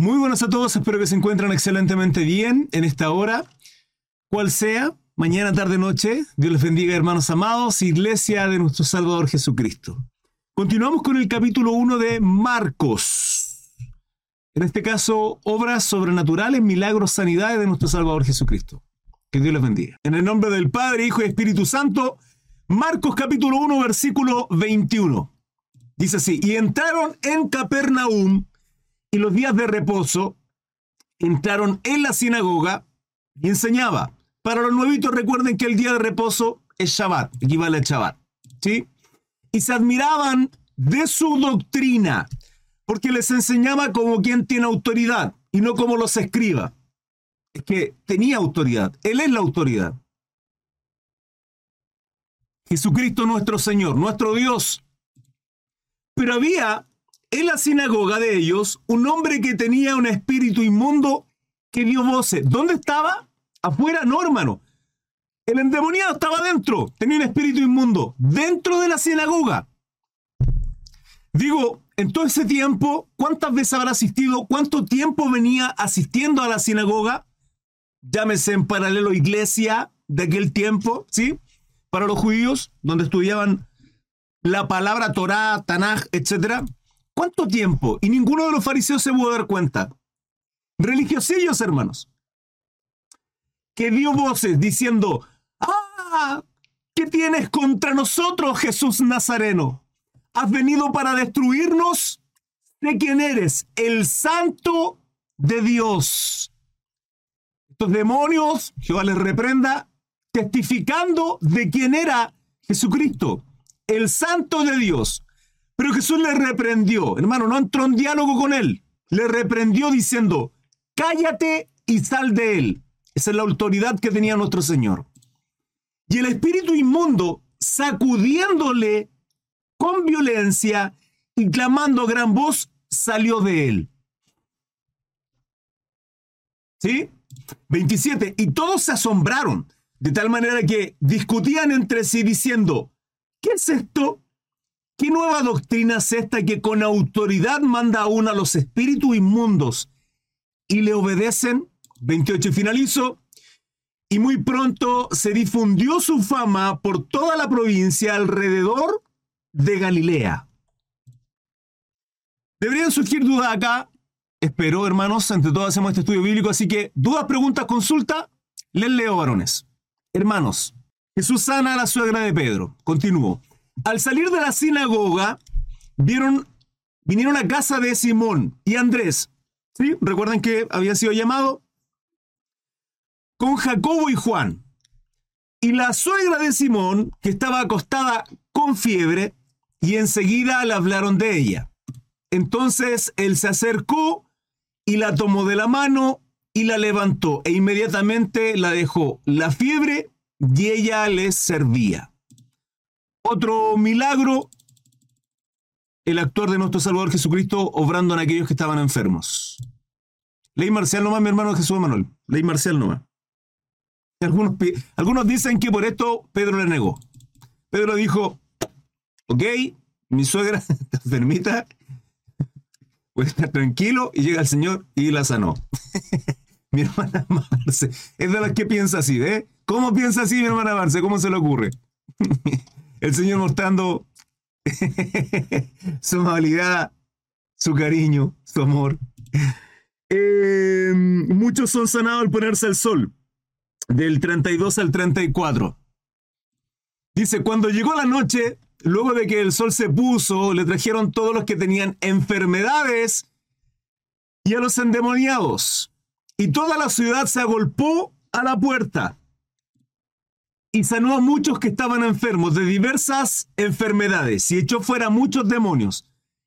Muy buenas a todos, espero que se encuentren excelentemente bien en esta hora, cual sea, mañana, tarde, noche. Dios les bendiga, hermanos amados, iglesia de nuestro Salvador Jesucristo. Continuamos con el capítulo 1 de Marcos. En este caso, obras sobrenaturales, milagros, sanidades de nuestro Salvador Jesucristo. Que Dios les bendiga. En el nombre del Padre, Hijo y Espíritu Santo, Marcos capítulo 1, versículo 21. Dice así, y entraron en Capernaum y los días de reposo entraron en la sinagoga y enseñaba. Para los nuevitos recuerden que el día de reposo es Shabbat, equivale a Shabbat. ¿Sí? Y se admiraban de su doctrina, porque les enseñaba como quien tiene autoridad y no como los escriba. Es que tenía autoridad, Él es la autoridad. Jesucristo nuestro Señor, nuestro Dios. Pero había en la sinagoga de ellos un hombre que tenía un espíritu inmundo que dio voces. ¿Dónde estaba? Afuera, no, hermano. El endemoniado estaba dentro, tenía un espíritu inmundo, dentro de la sinagoga. Digo, en todo ese tiempo, ¿cuántas veces habrá asistido? ¿Cuánto tiempo venía asistiendo a la sinagoga? Llámese en paralelo iglesia de aquel tiempo, ¿sí? Para los judíos, donde estudiaban la palabra Torah, Tanaj, etc. ¿Cuánto tiempo? Y ninguno de los fariseos se pudo dar cuenta. Religiosillos, hermanos. Que dio voces diciendo, ¡Ah! ¿Qué tienes contra nosotros, Jesús Nazareno? ¿Has venido para destruirnos? ¿De quién eres? El santo de Dios. Estos demonios, Jehová les reprenda, testificando de quién era Jesucristo, el santo de Dios. Pero Jesús le reprendió, hermano, no entró en diálogo con él. Le reprendió diciendo, cállate y sal de él. Esa es la autoridad que tenía nuestro Señor. Y el espíritu inmundo, sacudiéndole con violencia y clamando gran voz, salió de él. ¿Sí? 27. Y todos se asombraron, de tal manera que discutían entre sí diciendo, ¿qué es esto? ¿Qué nueva doctrina es esta que con autoridad manda aún a los espíritus inmundos y le obedecen? 28 finalizo. Y muy pronto se difundió su fama por toda la provincia alrededor de Galilea. Deberían surgir dudas acá. Espero, hermanos, ante todo hacemos este estudio bíblico, así que dudas, preguntas, consulta, les leo, varones. Hermanos, Jesús sana a la suegra de Pedro. Continúo. Al salir de la sinagoga, vieron, vinieron a casa de Simón y Andrés. ¿Sí? Recuerden que había sido llamado con Jacobo y Juan. Y la suegra de Simón, que estaba acostada con fiebre, y enseguida le hablaron de ella. Entonces él se acercó y la tomó de la mano y la levantó e inmediatamente la dejó la fiebre y ella les servía. Otro milagro, el actor de nuestro Salvador Jesucristo obrando en aquellos que estaban enfermos. Ley marcial nomás, mi hermano Jesús Manuel. Ley marcial nomás. Algunos, dicen que por esto Pedro le negó. Pedro dijo, ok, mi suegra está enfermita, puede estar tranquilo, y llega el Señor y la sanó. mi hermana Marce, es de las que piensa así, ¿eh? ¿Cómo piensa así mi hermana Marce? ¿Cómo se le ocurre? el Señor mostrando su amabilidad, su cariño, su amor. Eh, muchos son sanados al ponerse el sol, del 32 al 34. Dice, cuando llegó la noche, luego de que el sol se puso, le trajeron todos los que tenían enfermedades y a los endemoniados. Y toda la ciudad se agolpó a la puerta y sanó a muchos que estaban enfermos de diversas enfermedades y echó fuera muchos demonios.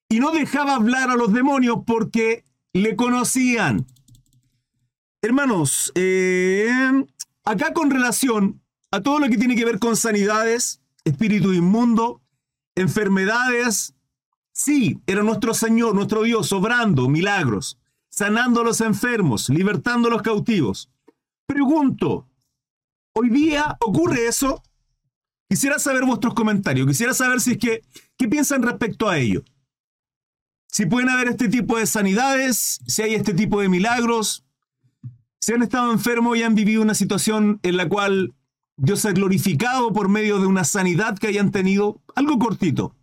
Y no dejaba hablar a los demonios porque le conocían. Hermanos, eh, acá con relación a todo lo que tiene que ver con sanidades, espíritu inmundo, enfermedades, sí, era nuestro Señor, nuestro Dios, obrando milagros, sanando a los enfermos, libertando a los cautivos. Pregunto, Hoy día ocurre eso. Quisiera saber vuestros comentarios. Quisiera saber si es que, ¿qué piensan respecto a ello? si pueden haber este tipo de sanidades, si hay este tipo de milagros, si han estado enfermos y han vivido una situación en la cual Dios ha glorificado por medio de una sanidad que hayan tenido, algo cortito.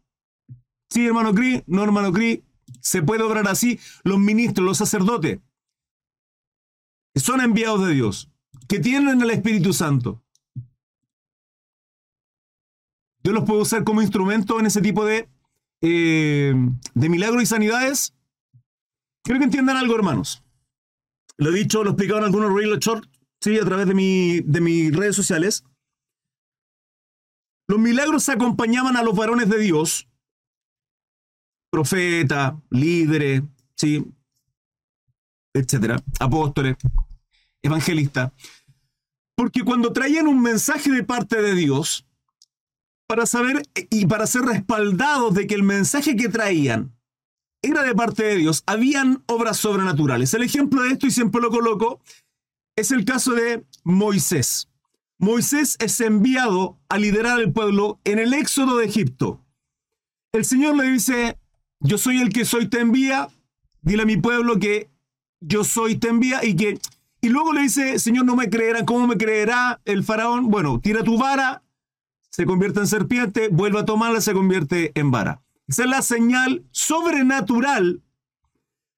Sí, hermano Cri, no, hermano Cri, se puede obrar así. Los ministros, los sacerdotes, son enviados de Dios, que tienen el Espíritu Santo. Dios los puede usar como instrumento en ese tipo de, eh, de milagros y sanidades. Quiero que entiendan algo, hermanos. Lo he dicho, lo he explicado en algunos reels short, sí, a través de, mi, de mis redes sociales. Los milagros acompañaban a los varones de Dios, profeta, líderes, sí, etcétera, apóstoles, evangelistas, porque cuando traían un mensaje de parte de Dios, para saber y para ser respaldados de que el mensaje que traían era de parte de Dios, habían obras sobrenaturales. El ejemplo de esto, y siempre lo coloco, es el caso de Moisés. Moisés es enviado a liderar al pueblo en el éxodo de Egipto. El Señor le dice, yo soy el que soy, te envía, dile a mi pueblo que yo soy, te envía y que... Y luego le dice, Señor, no me creerán, ¿cómo me creerá el faraón? Bueno, tira tu vara, se convierte en serpiente, vuelve a tomarla, se convierte en vara. Esa es la señal sobrenatural.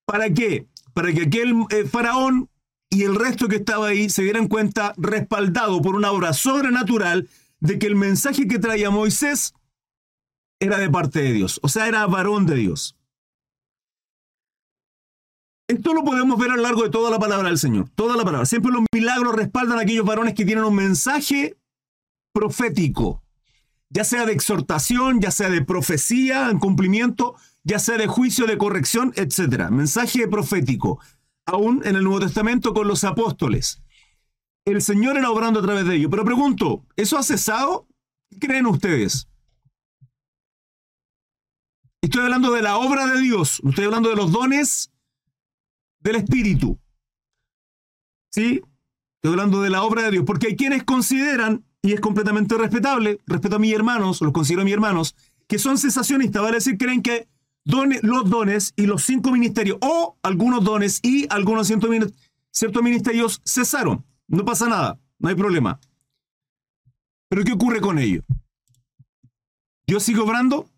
¿Para qué? Para que aquel eh, faraón y el resto que estaba ahí se dieran cuenta, respaldado por una obra sobrenatural, de que el mensaje que traía Moisés era de parte de Dios, o sea, era varón de Dios. Esto lo podemos ver a lo largo de toda la palabra del Señor, toda la palabra. Siempre los milagros respaldan a aquellos varones que tienen un mensaje profético, ya sea de exhortación, ya sea de profecía en cumplimiento, ya sea de juicio, de corrección, etc. Mensaje profético aún en el Nuevo Testamento con los apóstoles. El Señor era obrando a través de ellos. Pero pregunto, ¿eso ha cesado? ¿Qué creen ustedes? Estoy hablando de la obra de Dios, estoy hablando de los dones del Espíritu. ¿Sí? Estoy hablando de la obra de Dios, porque hay quienes consideran, y es completamente respetable, respeto a mis hermanos, los considero mis hermanos, que son cesacionistas, vale decir, creen que los dones y los cinco ministerios, o algunos dones y algunos ciertos ministerios cesaron. No pasa nada, no hay problema. Pero ¿qué ocurre con ello? ¿Yo sigo obrando?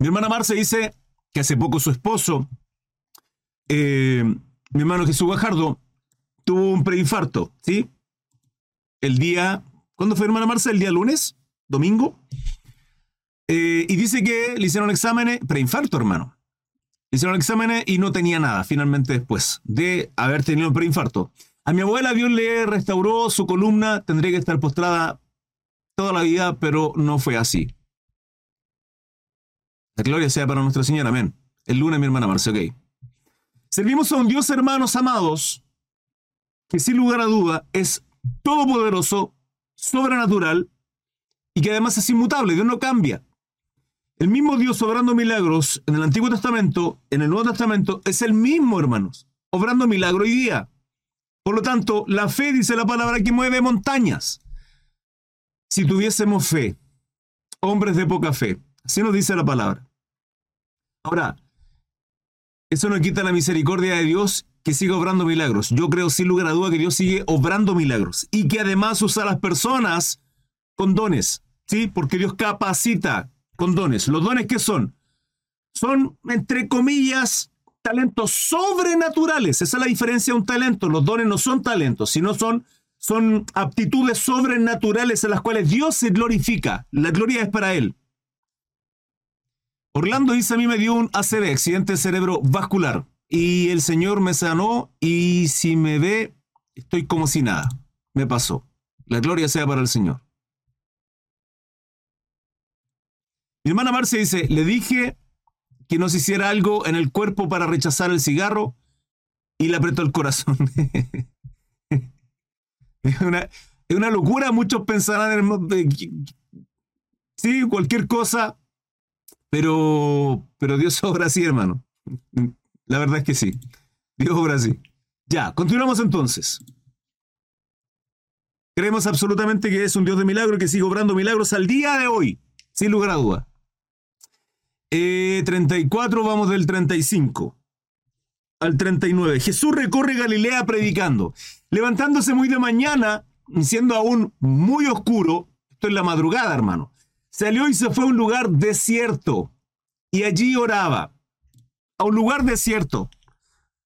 Mi hermana Marce dice que hace poco su esposo, eh, mi hermano Jesús Guajardo, tuvo un preinfarto, ¿sí? El día, ¿cuándo fue hermana Marce? ¿El día lunes? domingo. Eh, y dice que le hicieron exámenes, preinfarto, hermano. Le hicieron exámenes y no tenía nada, finalmente después de haber tenido un preinfarto. A mi abuela Dios le restauró su columna, tendría que estar postrada toda la vida, pero no fue así. La gloria sea para Nuestra Señora, amén. El lunes, mi hermana Marce, ok. Servimos a un Dios, hermanos amados, que sin lugar a duda es todopoderoso, sobrenatural, y que además es inmutable, Dios no cambia. El mismo Dios obrando milagros en el Antiguo Testamento, en el Nuevo Testamento, es el mismo, hermanos, obrando milagro hoy día. Por lo tanto, la fe dice la palabra que mueve montañas. Si tuviésemos fe, hombres de poca fe, así nos dice la palabra. Ahora, eso no quita la misericordia de Dios que sigue obrando milagros. Yo creo sin lugar a duda que Dios sigue obrando milagros y que además usa a las personas con dones, ¿sí? Porque Dios capacita con dones. ¿Los dones qué son? Son, entre comillas, talentos sobrenaturales. Esa es la diferencia de un talento. Los dones no son talentos, sino son, son aptitudes sobrenaturales en las cuales Dios se glorifica. La gloria es para Él. Orlando dice a mí me dio un ACV, accidente cerebrovascular, y el Señor me sanó y si me ve, estoy como si nada. Me pasó. La gloria sea para el Señor. Mi hermana Marcia dice, le dije que nos hiciera algo en el cuerpo para rechazar el cigarro y le apretó el corazón. es, una, locura, muchos pensarán en... Sí, cualquier cosa, pero, pero Dios obra así, hermano. La verdad es que sí. Dios obra así. Ya, continuamos entonces. Creemos absolutamente que es un Dios de milagro que sigue obrando milagros al día de hoy sin lugar a duda. 34, vamos del 35 al 39. Jesús recorre Galilea predicando, levantándose muy de mañana, siendo aún muy oscuro, esto es la madrugada, hermano. Salió y se fue a un lugar desierto y allí oraba. A un lugar desierto.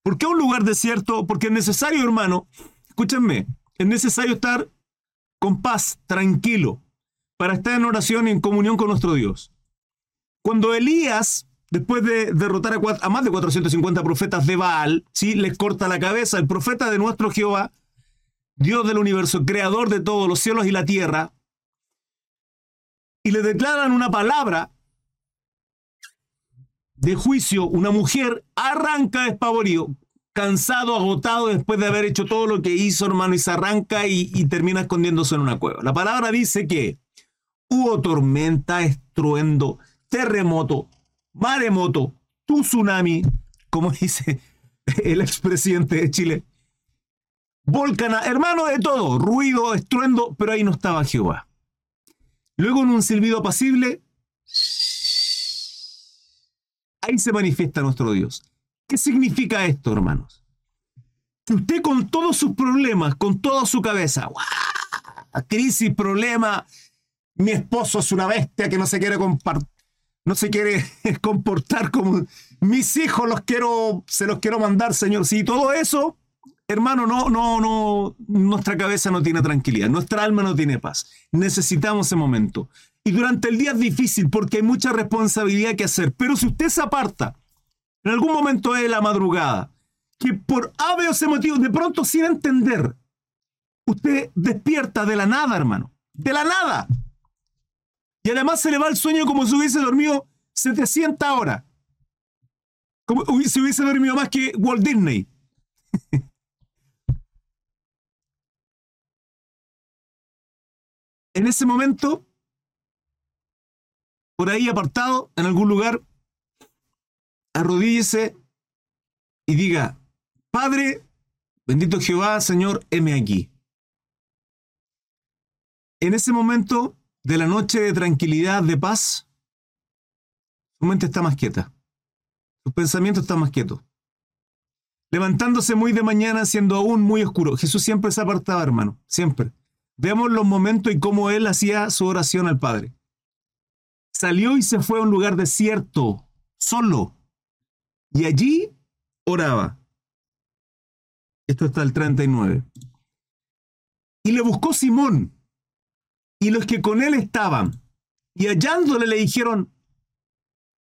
¿Por qué a un lugar desierto? Porque es necesario, hermano, escúchenme, es necesario estar con paz, tranquilo, para estar en oración y en comunión con nuestro Dios. Cuando Elías, después de derrotar a, más de 450 profetas de Baal, ¿sí? les corta la cabeza, el profeta de nuestro Jehová, Dios del universo, creador de todos los cielos y la tierra, y le declaran una palabra de juicio, una mujer arranca despavorido, cansado, agotado después de haber hecho todo lo que hizo, hermano, y se arranca y, termina escondiéndose en una cueva. La palabra dice que hubo tormenta, estruendo, terremoto, maremoto, tsunami, como dice el expresidente de Chile. Volcana, hermano de todo, ruido, estruendo, pero ahí no estaba Jehová. Luego en un silbido apacible, ahí se manifiesta nuestro Dios. ¿Qué significa esto, hermanos? Que usted con todos sus problemas, con toda su cabeza, crisis, problema, mi esposo es una bestia que no se quiere no se quiere comportar como mis hijos los quiero, se los quiero mandar, Señor. Si todo eso, hermano, no, no, no, nuestra cabeza no tiene tranquilidad, nuestra alma no tiene paz. Necesitamos ese momento. Y durante el día es difícil porque hay mucha responsabilidad que hacer. Pero si usted se aparta, en algún momento de la madrugada, que por ave o motivo, de pronto sin entender, usted despierta de la nada, hermano. De la nada. Y además se le va el sueño como si hubiese dormido 700 horas. Como si hubiese dormido más que Walt Disney. en ese momento, por ahí apartado, en algún lugar, arrodíllese y diga, Padre, bendito Jehová, Señor, heme aquí. En ese momento, de la noche de tranquilidad, de paz, su mente está más quieta. Sus pensamientos están más quietos. Levantándose muy de mañana, siendo aún muy oscuro. Jesús siempre se apartaba, hermano. Siempre. Veamos los momentos y cómo él hacía su oración al Padre. Salió y se fue a un lugar desierto, solo. Y allí oraba. Esto está el 39. Y le buscó Simón, y los que con él estaban, y hallándole le dijeron,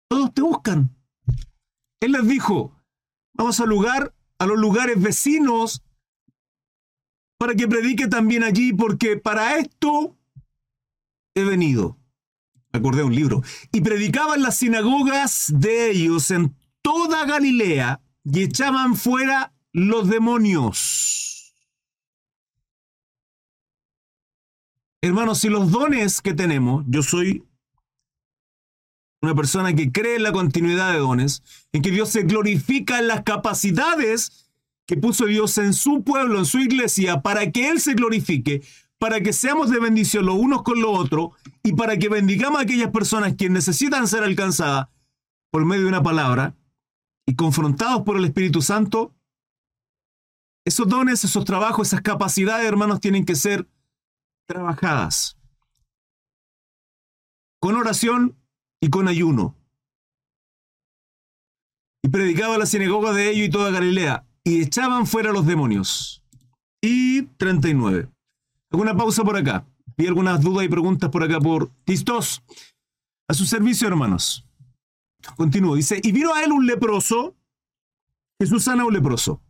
todos te buscan. Él les dijo, vamos al lugar, a los lugares vecinos, para que predique también allí, porque para esto he venido. Acordé un libro. Y predicaba en las sinagogas de ellos en toda Galilea y echaban fuera los demonios. Hermanos, si los dones que tenemos, yo soy una persona que cree en la continuidad de dones, en que Dios se glorifica en las capacidades que puso Dios en su pueblo, en su iglesia, para que Él se glorifique, para que seamos de bendición los unos con los otros y para que bendigamos a aquellas personas que necesitan ser alcanzadas por medio de una palabra y confrontados por el Espíritu Santo. Esos dones, esos trabajos, esas capacidades, hermanos, tienen que ser trabajadas, con oración y con ayuno. Y predicaba la sinagoga de ellos y toda Galilea, y echaban fuera los demonios. Y 39. Alguna pausa por acá. Vi algunas dudas y preguntas por acá por Tistos. A su servicio, hermanos. Continúo. Dice, y vino a él un leproso. Jesús sana un leproso.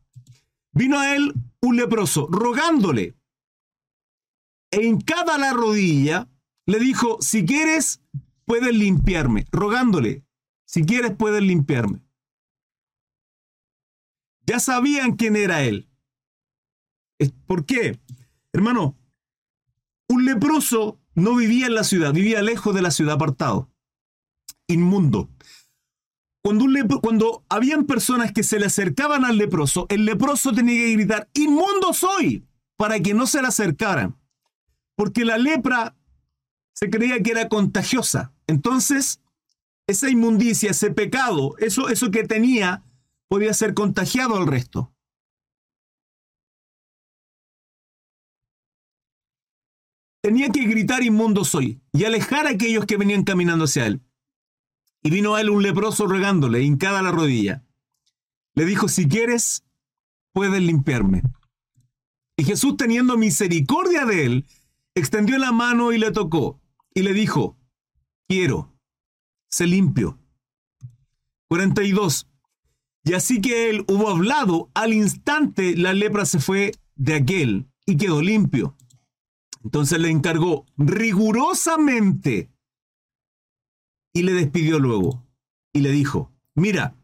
Vino a él un leproso, rogándole en cada la rodilla, le dijo, si quieres, puedes limpiarme, rogándole, si quieres, puedes limpiarme. Ya sabían quién era él. ¿Por qué? Hermano, un leproso no vivía en la ciudad, vivía lejos de la ciudad, apartado, inmundo. Cuando, un habían personas que se le acercaban al leproso, el leproso tenía que gritar, inmundo soy, para que no se le acercaran porque la lepra se creía que era contagiosa. entonces esa inmundicia, ese pecado, eso, eso que tenía, podía ser contagiado al resto. Tenía que gritar inmundo soy y alejar a aquellos que venían caminando hacia él. Y vino a él un leproso regándole, hincada la rodilla. Le dijo, si quieres, puedes limpiarme. Y Jesús, teniendo misericordia de él, extendió la mano y le tocó, y le dijo, quiero, se limpio. 42. Y así que él hubo hablado, al instante la lepra se fue de aquel y quedó limpio. Entonces le encargó rigurosamente y le despidió luego. Y le dijo, mira,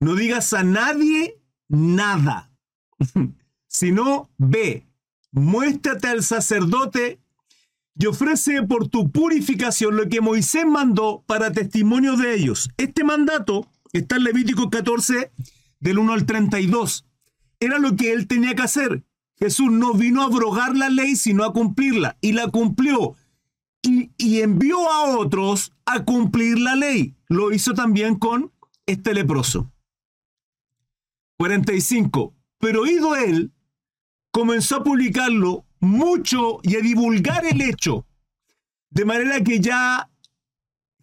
no digas a nadie nada, sino ve, muéstrate al sacerdote y ofrece por tu purificación lo que Moisés mandó para testimonio de ellos. Este mandato está en Levítico 14, del 1 al 32. Era lo que él tenía que hacer. Jesús no vino a abrogar la ley, sino a cumplirla. Y la cumplió. Y, y envió a otros a cumplir la ley. Lo hizo también con este leproso. 45. Pero oído él, comenzó a publicarlo mucho y a divulgar el hecho, de manera que ya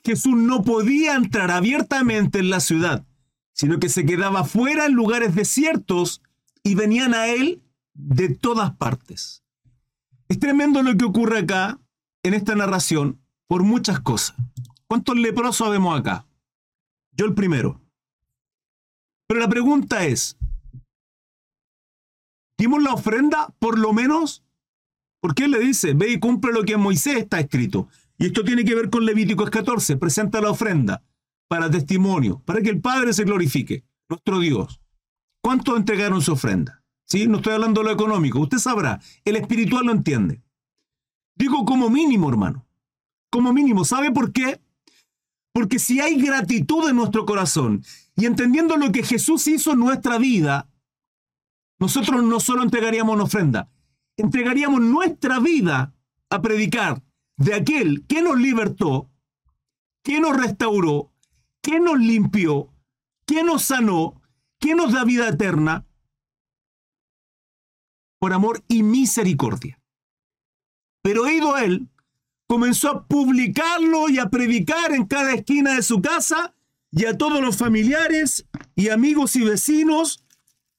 Jesús no podía entrar abiertamente en la ciudad, sino que se quedaba fuera en lugares desiertos y venían a él de todas partes. Es tremendo lo que ocurre acá, en esta narración, por muchas cosas. ¿Cuántos leprosos vemos acá? Yo el primero. Pero la pregunta es, ¿dimos la ofrenda por lo menos? Porque él le dice, ve y cumple lo que en Moisés está escrito. Y esto tiene que ver con Levíticos 14, presenta la ofrenda para testimonio, para que el Padre se glorifique, nuestro Dios. ¿Cuántos entregaron su ofrenda? ¿Sí? No estoy hablando de lo económico, usted sabrá, el espiritual lo entiende. Digo como mínimo, hermano, como mínimo, ¿sabe por qué? Porque si hay gratitud en nuestro corazón y entendiendo lo que Jesús hizo en nuestra vida, nosotros no solo entregaríamos una ofrenda, entregaríamos nuestra vida a predicar de aquel que nos libertó, que nos restauró, que nos limpió, que nos sanó, que nos da vida eterna, por amor y misericordia. Pero ido a él, comenzó a publicarlo y a predicar en cada esquina de su casa y a todos los familiares y amigos y vecinos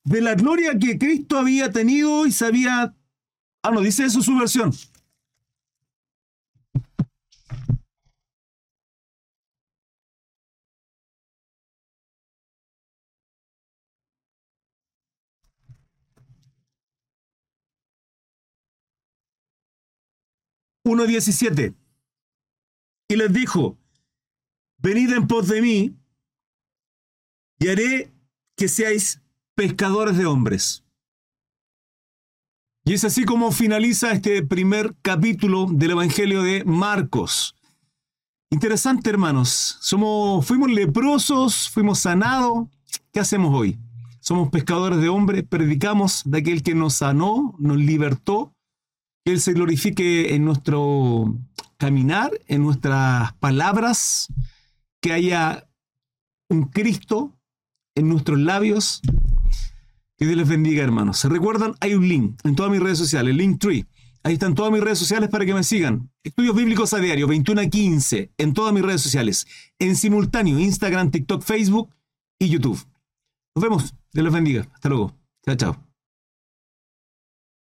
de la gloria que Cristo había tenido y sabía Ah, no, dice eso su versión. Uno diecisiete. Y les dijo, venid en pos de mí y haré que seáis pescadores de hombres. Y es así como finaliza este primer capítulo del Evangelio de Marcos. Interesante, hermanos. Somos, fuimos leprosos, fuimos sanados. ¿Qué hacemos hoy? Somos pescadores de hombres, predicamos de aquel que nos sanó, nos libertó. Que Él se glorifique en nuestro caminar, en nuestras palabras, que haya un Cristo en nuestros labios, que Dios les bendiga, hermanos. ¿Se recuerdan? Hay un link en todas mis redes sociales, Linktree. Ahí están todas mis redes sociales para que me sigan. Estudios bíblicos a diario, 21 a 15, en todas mis redes sociales. En simultáneo, Instagram, TikTok, Facebook y YouTube. Nos vemos. Dios les bendiga. Hasta luego. Chao, chao.